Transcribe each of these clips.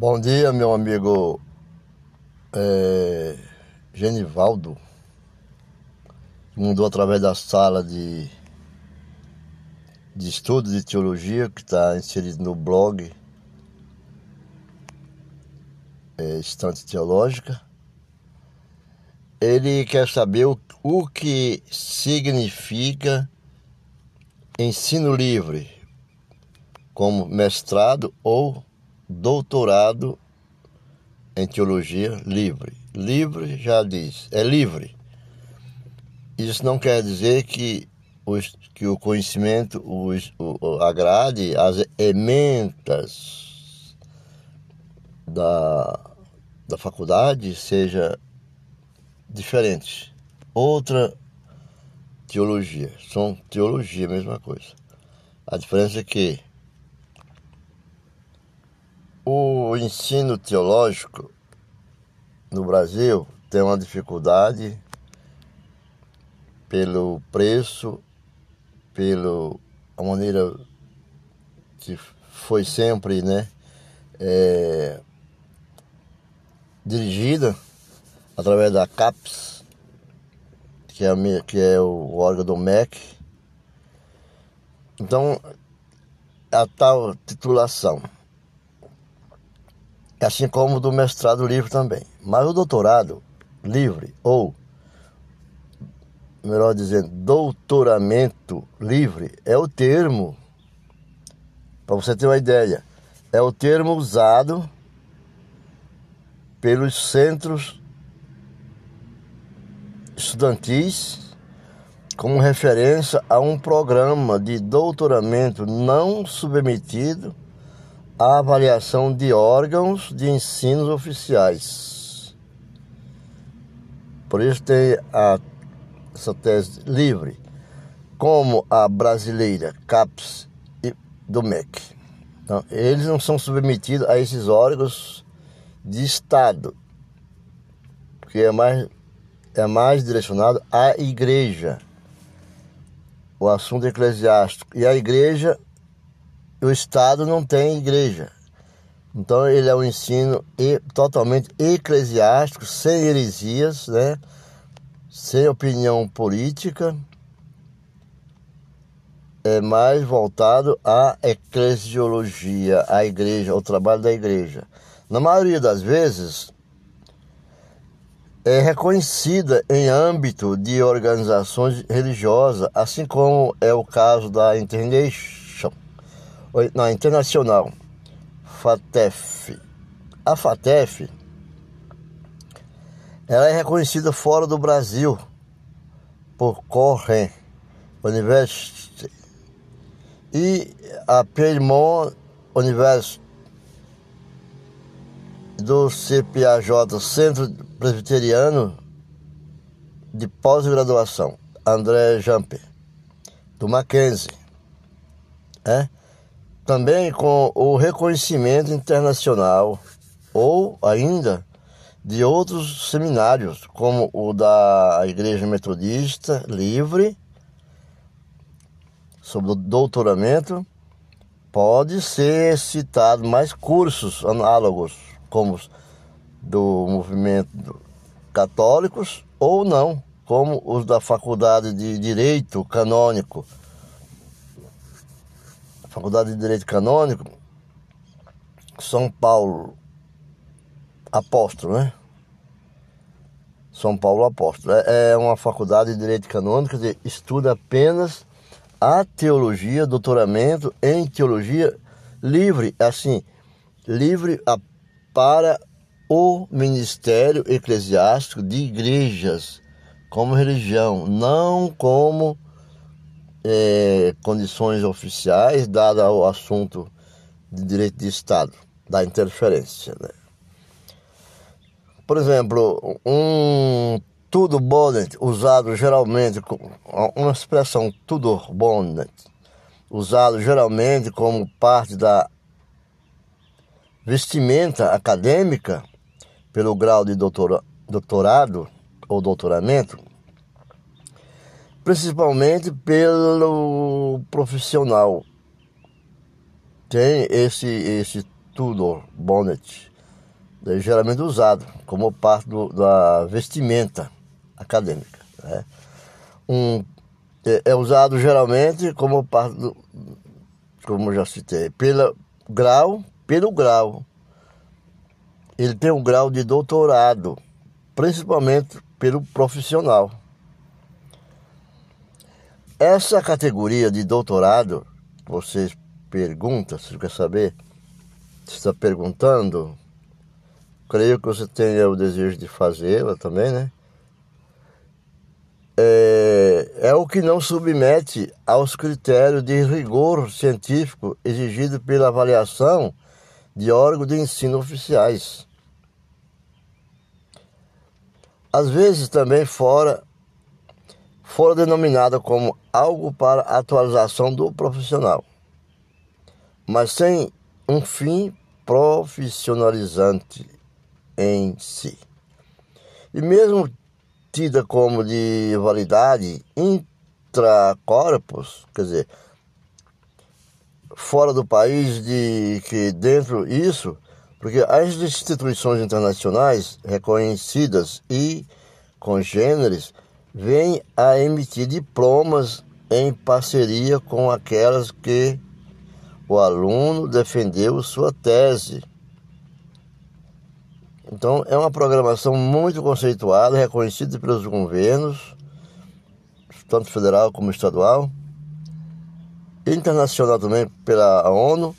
Bom dia, meu amigo é, Genivaldo, mudou através da sala de, de estudo de teologia, que está inserido no blog é, Estante Teológica. Ele quer saber o, o que significa ensino livre, como mestrado ou doutorado em teologia livre. Livre já diz, é livre. Isso não quer dizer que, os, que o conhecimento os, o, agrade as ementas da, da faculdade seja diferente. Outra teologia, são teologia, mesma coisa. A diferença é que o ensino teológico no Brasil tem uma dificuldade pelo preço, pela maneira que foi sempre né, é, dirigida através da CAPES, que é, que é o órgão do MEC. Então, a tal titulação assim como do mestrado livre também. Mas o doutorado livre, ou melhor dizendo, doutoramento livre, é o termo, para você ter uma ideia, é o termo usado pelos centros estudantis como referência a um programa de doutoramento não submetido a avaliação de órgãos de ensino oficiais. Por isso tem a, essa tese livre, como a brasileira CAPES e do MEC. Então, eles não são submetidos a esses órgãos de Estado, que é mais, é mais direcionado à igreja, o assunto eclesiástico. E a igreja o Estado não tem igreja. Então ele é um ensino totalmente eclesiástico, sem heresias, né? sem opinião política, é mais voltado à eclesiologia, à igreja, ao trabalho da igreja. Na maioria das vezes, é reconhecida em âmbito de organizações religiosas, assim como é o caso da International na internacional, FATEF. A FATEF ela é reconhecida fora do Brasil por Corren University e a Piedmont University do CPAJ, Centro Presbiteriano de Pós-Graduação, André Jamper, do Mackenzie. É? Também com o reconhecimento internacional ou ainda de outros seminários, como o da Igreja Metodista Livre, sobre o doutoramento, pode ser citado mais cursos análogos, como do movimento católicos ou não, como os da Faculdade de Direito Canônico Faculdade de Direito Canônico, São Paulo Apóstolo, né? São Paulo Apóstolo. É, é uma faculdade de Direito Canônico que estuda apenas a teologia, doutoramento em teologia livre, assim, livre a, para o ministério eclesiástico de igrejas como religião, não como é, condições oficiais, dado ao assunto de direito de Estado, da interferência. Né? Por exemplo, um tudo bonnet, usado geralmente, uma expressão tudo bonnet, usado geralmente como parte da vestimenta acadêmica pelo grau de doutora, doutorado ou doutoramento, principalmente pelo profissional. Tem esse, esse Tudor Bonnet, é geralmente usado como parte do, da vestimenta acadêmica. Né? Um, é, é, usado geralmente como parte do, como já citei, pelo grau, pelo grau. Ele tem um grau de doutorado, principalmente pelo profissional. Essa categoria de doutorado, vocês perguntam, se quer saber, se está perguntando, creio que você tenha o desejo de fazê-la também, né? É, é o que não submete aos critérios de rigor científico exigido pela avaliação de órgãos de ensino oficiais. Às vezes também fora, fora denominada como algo para atualização do profissional, mas sem um fim profissionalizante em si. E mesmo tida como de validade intracorpus, quer dizer, fora do país, de que dentro isso, porque as instituições internacionais reconhecidas e congêneres vêm a emitir diplomas em parceria com aquelas que o aluno defendeu sua tese então, é uma programação muito conceituada, reconhecida pelos governos, tanto federal como estadual, internacional também pela ONU.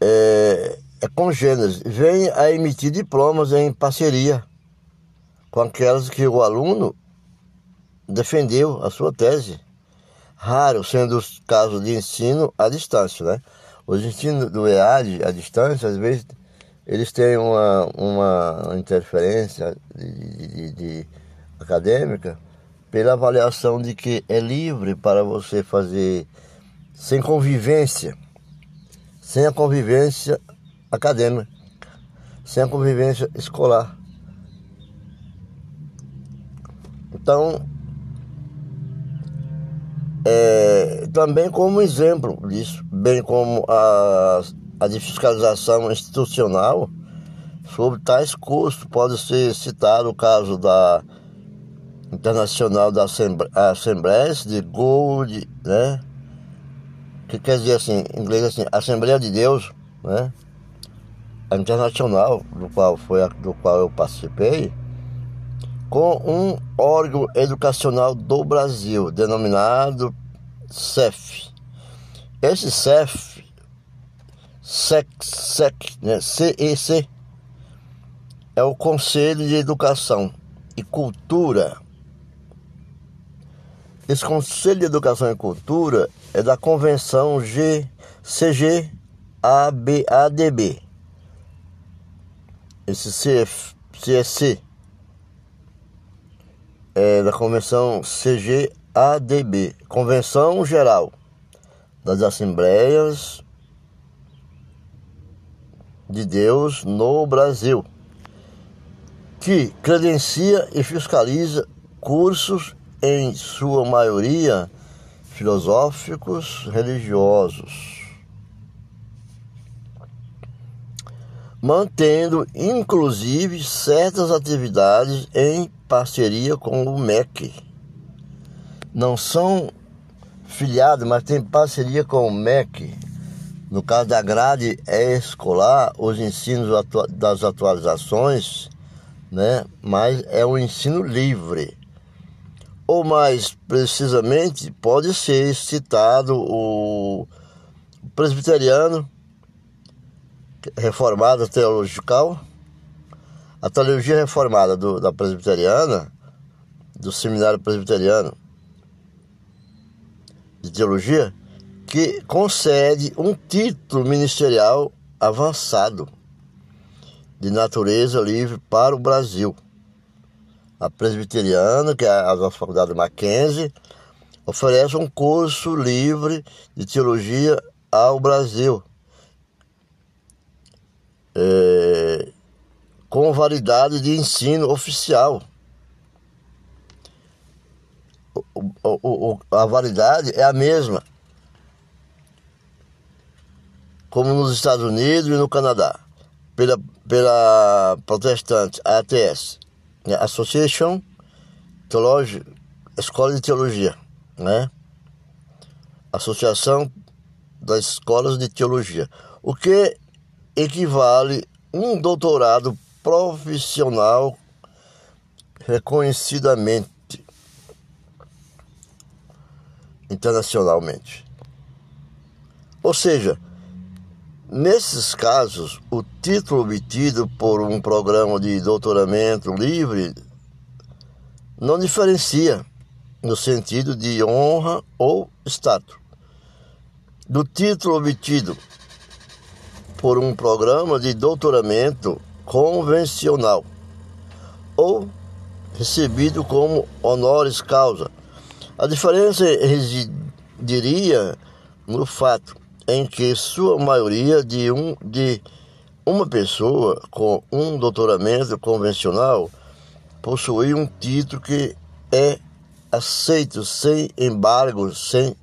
É, é vem a emitir diplomas em parceria com aquelas que o aluno defendeu a sua tese. Raro sendo os casos de ensino à distância, né? Os ensinos do EAD à distância, às vezes, eles têm uma, uma interferência de, de, de acadêmica pela avaliação de que é livre para você fazer sem convivência, sem a convivência acadêmica, sem a convivência escolar. Então, é, também como exemplo disso, bem como a, a de fiscalização institucional sobre tais custos, pode ser citado o caso da Internacional da Assembleia de Gold, né? Que quer dizer assim, em inglês assim, Assembleia de Deus, né? A internacional, do qual foi do qual eu participei, com um órgão educacional do Brasil, denominado CEF. Esse CEF, SEC, SEC, né? CEC, é o Conselho de Educação e Cultura. Esse Conselho de Educação e Cultura é da Convenção G. Esse CF, CSC é, da Convenção CGADB, Convenção Geral das Assembleias de Deus no Brasil, que credencia e fiscaliza cursos, em sua maioria filosóficos religiosos. mantendo inclusive certas atividades em parceria com o MEC. Não são filiados, mas tem parceria com o MEC. No caso da grade escolar, os ensinos das atualizações, né? mas é um ensino livre. Ou mais precisamente, pode ser citado o presbiteriano reformada teological, a teologia reformada do, da presbiteriana, do seminário presbiteriano de teologia, que concede um título ministerial avançado de natureza livre para o Brasil. A presbiteriana, que é a nossa faculdade Mackenzie, oferece um curso livre de teologia ao Brasil é, com validade de ensino oficial. O, o, o, a validade é a mesma. como nos Estados Unidos e no Canadá, pela, pela protestante ATS, né? Association Theology, Escola de Teologia, né? Associação das Escolas de Teologia, o que equivale um doutorado profissional reconhecidamente internacionalmente. Ou seja, nesses casos, o título obtido por um programa de doutoramento livre não diferencia no sentido de honra ou status do título obtido por um programa de doutoramento convencional ou recebido como honoris causa. A diferença residiria no fato em que sua maioria de, um, de uma pessoa com um doutoramento convencional possui um título que é aceito sem embargo, sem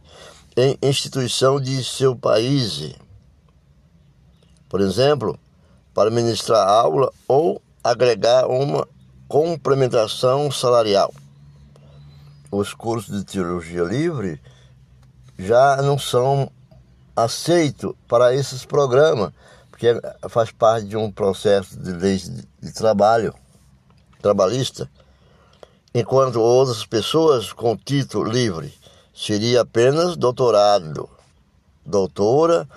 em instituição de seu país. Por exemplo, para ministrar aula ou agregar uma complementação salarial. Os cursos de teologia livre já não são aceitos para esses programas, porque faz parte de um processo de lei de trabalho trabalhista, enquanto outras pessoas com título livre seria apenas doutorado, doutora,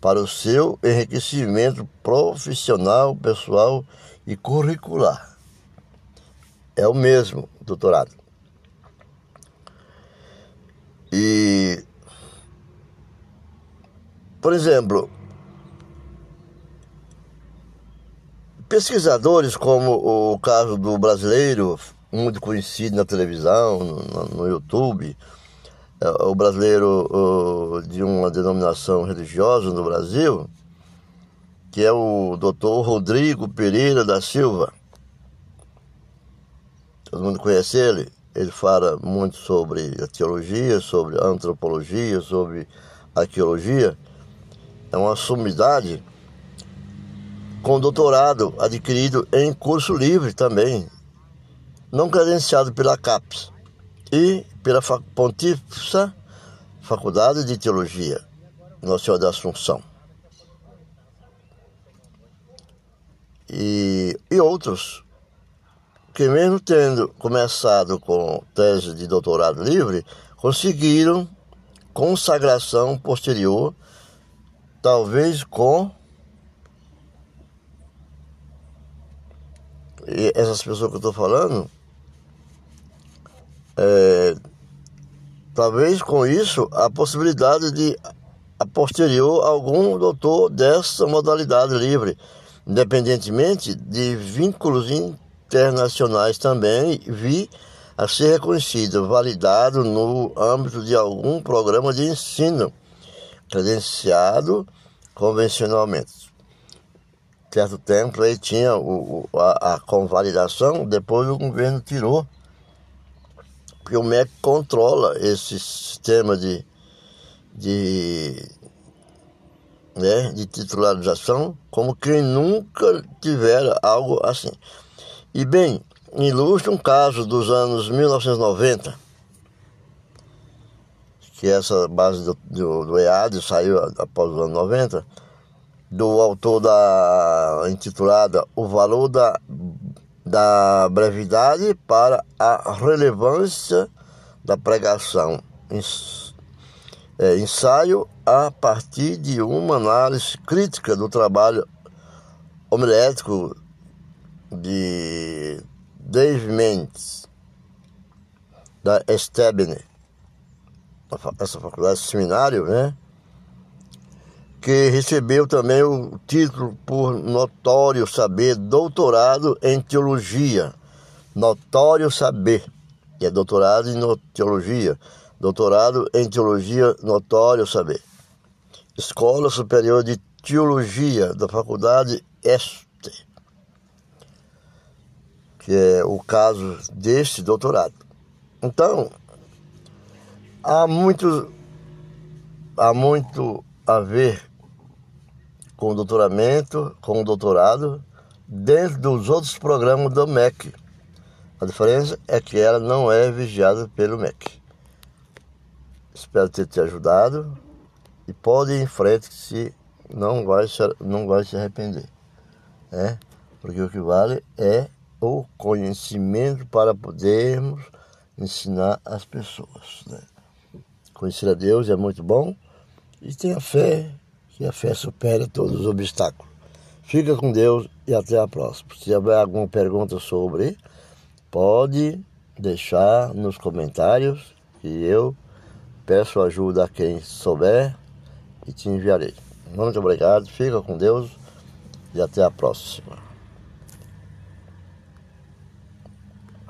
para o seu enriquecimento profissional, pessoal e curricular. É o mesmo doutorado. E, por exemplo, pesquisadores como o caso do brasileiro, muito conhecido na televisão, no, no YouTube, o brasileiro de uma denominação religiosa no Brasil, que é o doutor Rodrigo Pereira da Silva. Todo mundo conhece ele. Ele fala muito sobre teologia, sobre antropologia, sobre arqueologia. É uma sumidade com doutorado adquirido em curso livre também, não credenciado pela CAPES e pela Pontífice Faculdade de Teologia, Nossa Senhora da Assunção. E, e outros que mesmo tendo começado com tese de doutorado livre, conseguiram consagração posterior, talvez com essas pessoas que eu estou falando, é, talvez com isso a possibilidade de a posterior algum doutor dessa modalidade livre, independentemente de vínculos internacionais também, vi a ser reconhecido, validado no âmbito de algum programa de ensino credenciado convencionalmente. Certo tempo aí tinha o, a, a convalidação, depois o governo tirou porque o MEC controla esse sistema de, de, né, de titularização como quem nunca tivera algo assim. E bem, ilustra um caso dos anos 1990, que essa base do, do, do EAD saiu após os anos 90, do autor da intitulada O Valor da da brevidade para a relevância da pregação. É, ensaio a partir de uma análise crítica do trabalho homilético de Dave Mendes, da Estebne, essa faculdade seminário, né? Que recebeu também o título por notório saber, doutorado em teologia. Notório saber, que é doutorado em teologia, doutorado em teologia, notório saber. Escola Superior de Teologia da Faculdade Este, que é o caso deste doutorado. Então, há muito, há muito a ver com doutoramento, com doutorado, dentro dos outros programas do MEC. A diferença é que ela não é vigiada pelo MEC. Espero ter te ajudado e pode ir em frente se não vai se, não vai se arrepender. Né? Porque o que vale é o conhecimento para podermos ensinar as pessoas. Né? Conhecer a Deus é muito bom e tenha fé, que a fé supera todos os obstáculos. Fica com Deus e até a próxima. Se tiver alguma pergunta sobre, pode deixar nos comentários que eu peço ajuda a quem souber e te enviarei. Muito obrigado, fica com Deus e até a próxima.